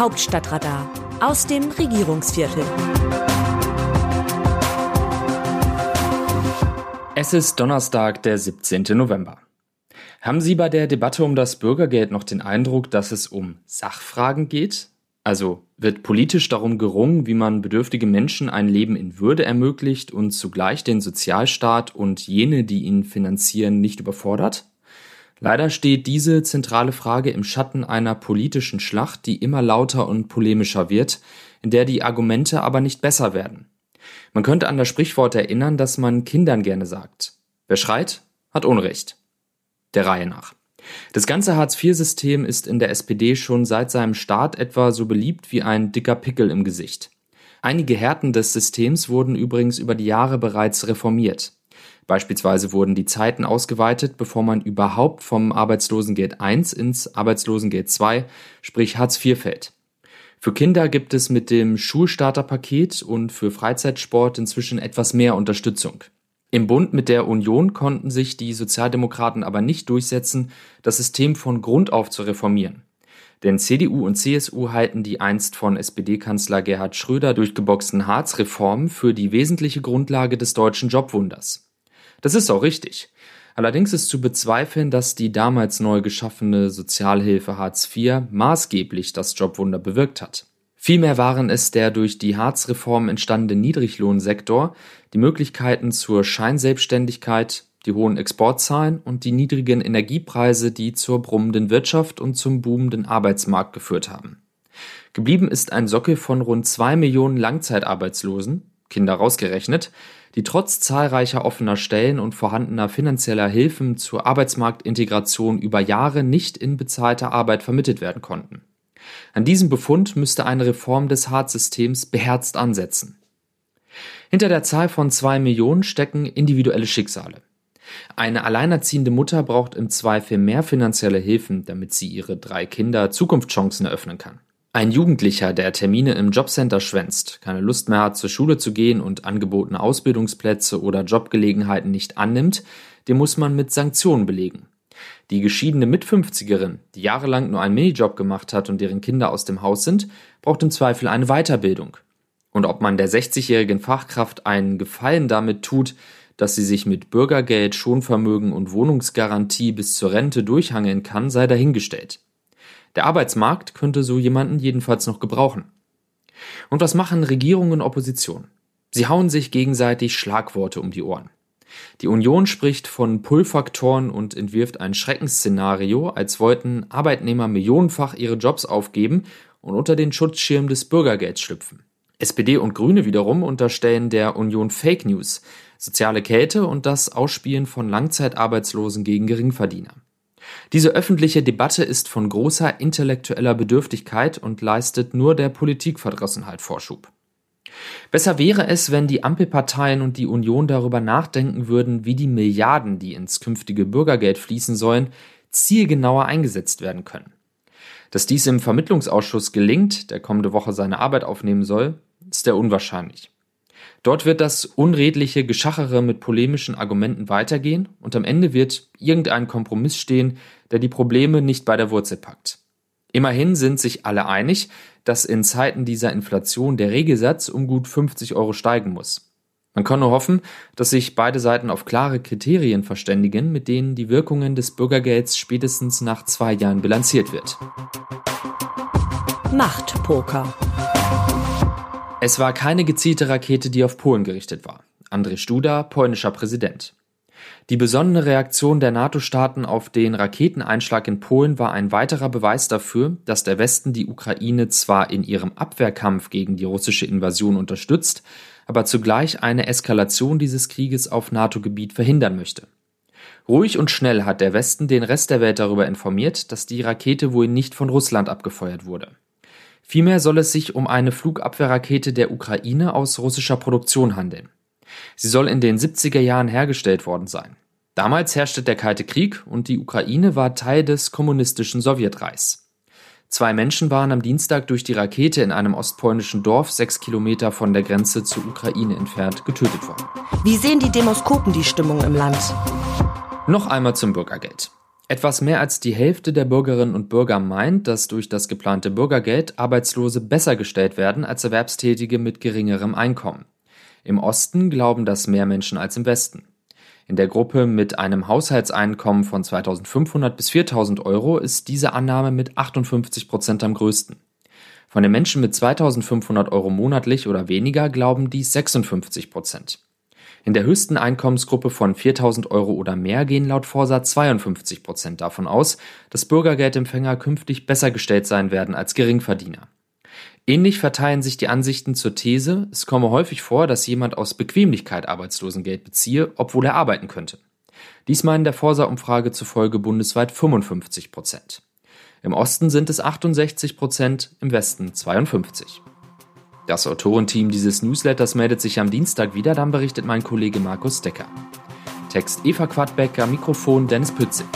Hauptstadtradar aus dem Regierungsviertel. Es ist Donnerstag, der 17. November. Haben Sie bei der Debatte um das Bürgergeld noch den Eindruck, dass es um Sachfragen geht? Also wird politisch darum gerungen, wie man bedürftige Menschen ein Leben in Würde ermöglicht und zugleich den Sozialstaat und jene, die ihn finanzieren, nicht überfordert? Leider steht diese zentrale Frage im Schatten einer politischen Schlacht, die immer lauter und polemischer wird, in der die Argumente aber nicht besser werden. Man könnte an das Sprichwort erinnern, dass man Kindern gerne sagt. Wer schreit, hat Unrecht. Der Reihe nach. Das ganze Hartz-IV-System ist in der SPD schon seit seinem Start etwa so beliebt wie ein dicker Pickel im Gesicht. Einige Härten des Systems wurden übrigens über die Jahre bereits reformiert. Beispielsweise wurden die Zeiten ausgeweitet, bevor man überhaupt vom Arbeitslosengeld I ins Arbeitslosengeld II, sprich Hartz IV fällt. Für Kinder gibt es mit dem Schulstarterpaket und für Freizeitsport inzwischen etwas mehr Unterstützung. Im Bund mit der Union konnten sich die Sozialdemokraten aber nicht durchsetzen, das System von Grund auf zu reformieren. Denn CDU und CSU halten die einst von SPD-Kanzler Gerhard Schröder durchgeboxten Hartz-Reformen für die wesentliche Grundlage des deutschen Jobwunders. Das ist auch richtig. Allerdings ist zu bezweifeln, dass die damals neu geschaffene Sozialhilfe Hartz IV maßgeblich das Jobwunder bewirkt hat. Vielmehr waren es der durch die Hartz-Reform entstandene Niedriglohnsektor, die Möglichkeiten zur Scheinselbstständigkeit, die hohen Exportzahlen und die niedrigen Energiepreise, die zur brummenden Wirtschaft und zum boomenden Arbeitsmarkt geführt haben. Geblieben ist ein Sockel von rund zwei Millionen Langzeitarbeitslosen, Kinder rausgerechnet, die trotz zahlreicher offener Stellen und vorhandener finanzieller Hilfen zur Arbeitsmarktintegration über Jahre nicht in bezahlter Arbeit vermittelt werden konnten. An diesem Befund müsste eine Reform des Hartz-Systems beherzt ansetzen. Hinter der Zahl von zwei Millionen stecken individuelle Schicksale. Eine alleinerziehende Mutter braucht im Zweifel mehr finanzielle Hilfen, damit sie ihre drei Kinder Zukunftschancen eröffnen kann. Ein Jugendlicher, der Termine im Jobcenter schwänzt, keine Lust mehr hat, zur Schule zu gehen und angebotene Ausbildungsplätze oder Jobgelegenheiten nicht annimmt, den muss man mit Sanktionen belegen. Die geschiedene Mitfünfzigerin, die jahrelang nur einen Minijob gemacht hat und deren Kinder aus dem Haus sind, braucht im Zweifel eine Weiterbildung. Und ob man der 60-jährigen Fachkraft einen Gefallen damit tut, dass sie sich mit Bürgergeld, Schonvermögen und Wohnungsgarantie bis zur Rente durchhangeln kann, sei dahingestellt. Der Arbeitsmarkt könnte so jemanden jedenfalls noch gebrauchen. Und was machen Regierung und Opposition? Sie hauen sich gegenseitig Schlagworte um die Ohren. Die Union spricht von Pull-Faktoren und entwirft ein Schreckensszenario, als wollten Arbeitnehmer millionenfach ihre Jobs aufgeben und unter den Schutzschirm des Bürgergelds schlüpfen. SPD und Grüne wiederum unterstellen der Union Fake News, soziale Kälte und das Ausspielen von Langzeitarbeitslosen gegen Geringverdiener. Diese öffentliche Debatte ist von großer intellektueller Bedürftigkeit und leistet nur der Politikverdrossenheit Vorschub. Besser wäre es, wenn die Ampelparteien und die Union darüber nachdenken würden, wie die Milliarden, die ins künftige Bürgergeld fließen sollen, zielgenauer eingesetzt werden können. Dass dies im Vermittlungsausschuss gelingt, der kommende Woche seine Arbeit aufnehmen soll, ist sehr unwahrscheinlich. Dort wird das unredliche Geschachere mit polemischen Argumenten weitergehen und am Ende wird irgendein Kompromiss stehen, der die Probleme nicht bei der Wurzel packt. Immerhin sind sich alle einig, dass in Zeiten dieser Inflation der Regelsatz um gut 50 Euro steigen muss. Man kann nur hoffen, dass sich beide Seiten auf klare Kriterien verständigen, mit denen die Wirkungen des Bürgergelds spätestens nach zwei Jahren bilanziert wird. Machtpoker. Es war keine gezielte Rakete, die auf Polen gerichtet war. Andrzej Studa, polnischer Präsident. Die besonnene Reaktion der NATO-Staaten auf den Raketeneinschlag in Polen war ein weiterer Beweis dafür, dass der Westen die Ukraine zwar in ihrem Abwehrkampf gegen die russische Invasion unterstützt, aber zugleich eine Eskalation dieses Krieges auf NATO-Gebiet verhindern möchte. Ruhig und schnell hat der Westen den Rest der Welt darüber informiert, dass die Rakete wohl nicht von Russland abgefeuert wurde. Vielmehr soll es sich um eine Flugabwehrrakete der Ukraine aus russischer Produktion handeln. Sie soll in den 70er Jahren hergestellt worden sein. Damals herrschte der Kalte Krieg und die Ukraine war Teil des kommunistischen Sowjetreichs. Zwei Menschen waren am Dienstag durch die Rakete in einem ostpolnischen Dorf sechs Kilometer von der Grenze zur Ukraine entfernt getötet worden. Wie sehen die Demoskopen die Stimmung im Land? Noch einmal zum Bürgergeld. Etwas mehr als die Hälfte der Bürgerinnen und Bürger meint, dass durch das geplante Bürgergeld Arbeitslose besser gestellt werden als Erwerbstätige mit geringerem Einkommen. Im Osten glauben das mehr Menschen als im Westen. In der Gruppe mit einem Haushaltseinkommen von 2500 bis 4000 Euro ist diese Annahme mit 58 Prozent am größten. Von den Menschen mit 2500 Euro monatlich oder weniger glauben dies 56 Prozent. In der höchsten Einkommensgruppe von 4000 Euro oder mehr gehen laut Forsa 52 Prozent davon aus, dass Bürgergeldempfänger künftig besser gestellt sein werden als Geringverdiener. Ähnlich verteilen sich die Ansichten zur These, es komme häufig vor, dass jemand aus Bequemlichkeit Arbeitslosengeld beziehe, obwohl er arbeiten könnte. Dies meinen der Forsa-Umfrage zufolge bundesweit 55 Prozent. Im Osten sind es 68 Prozent, im Westen 52. Das Autorenteam dieses Newsletters meldet sich am Dienstag wieder, dann berichtet mein Kollege Markus Decker. Text Eva Quadbecker, Mikrofon Dennis Pützig.